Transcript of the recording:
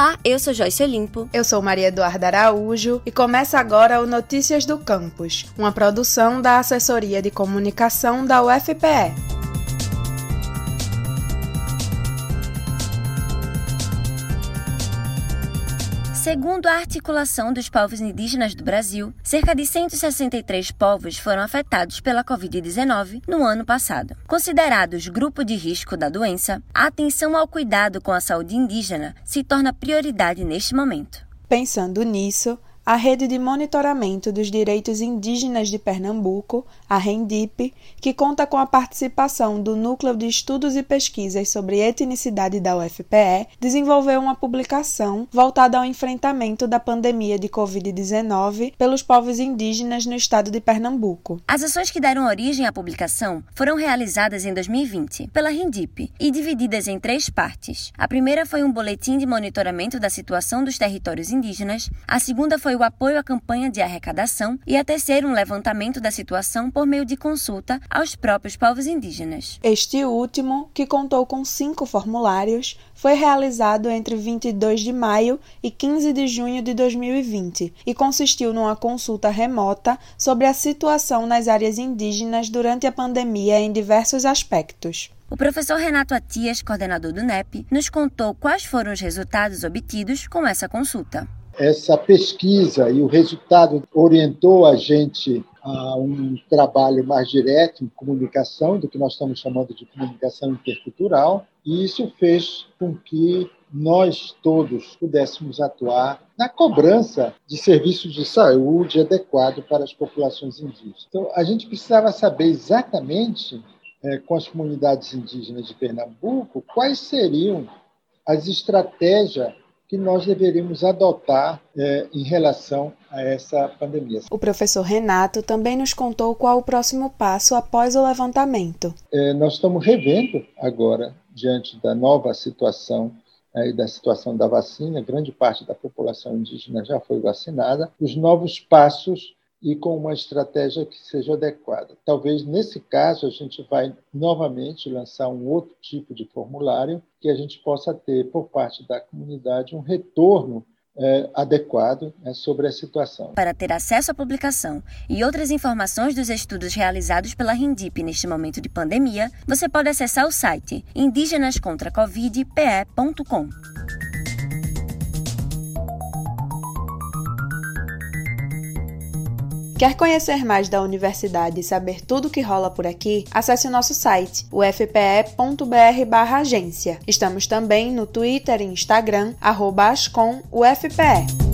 Olá, eu sou Joyce Olimpo. Eu sou Maria Eduarda Araújo e começa agora o Notícias do Campus, uma produção da Assessoria de Comunicação da UFPE. Segundo a Articulação dos Povos Indígenas do Brasil, cerca de 163 povos foram afetados pela Covid-19 no ano passado. Considerados grupo de risco da doença, a atenção ao cuidado com a saúde indígena se torna prioridade neste momento. Pensando nisso, a Rede de Monitoramento dos Direitos Indígenas de Pernambuco, a RENDIP, que conta com a participação do Núcleo de Estudos e Pesquisas sobre Etnicidade da UFPE, desenvolveu uma publicação voltada ao enfrentamento da pandemia de Covid-19 pelos povos indígenas no estado de Pernambuco. As ações que deram origem à publicação foram realizadas em 2020 pela RENDIP e divididas em três partes. A primeira foi um boletim de monitoramento da situação dos territórios indígenas, a segunda foi o apoio à campanha de arrecadação e a terceira um levantamento da situação por meio de consulta aos próprios povos indígenas. Este último, que contou com cinco formulários, foi realizado entre 22 de maio e 15 de junho de 2020 e consistiu numa consulta remota sobre a situação nas áreas indígenas durante a pandemia em diversos aspectos. O professor Renato Atias, coordenador do NEP, nos contou quais foram os resultados obtidos com essa consulta essa pesquisa e o resultado orientou a gente a um trabalho mais direto em comunicação, do que nós estamos chamando de comunicação intercultural, e isso fez com que nós todos pudéssemos atuar na cobrança de serviços de saúde adequado para as populações indígenas. Então, a gente precisava saber exatamente, é, com as comunidades indígenas de Pernambuco, quais seriam as estratégias que nós deveríamos adotar é, em relação a essa pandemia. O professor Renato também nos contou qual o próximo passo após o levantamento. É, nós estamos revendo agora, diante da nova situação e da situação da vacina, grande parte da população indígena já foi vacinada, os novos passos e com uma estratégia que seja adequada. Talvez nesse caso a gente vai novamente lançar um outro tipo de formulário que a gente possa ter por parte da comunidade um retorno é, adequado né, sobre a situação. Para ter acesso à publicação e outras informações dos estudos realizados pela RINDIP neste momento de pandemia, você pode acessar o site indígenascontracovidpe.com. Quer conhecer mais da universidade e saber tudo o que rola por aqui? Acesse o nosso site, ufpe.br/agência. Estamos também no Twitter e Instagram, arroba ascomufpe.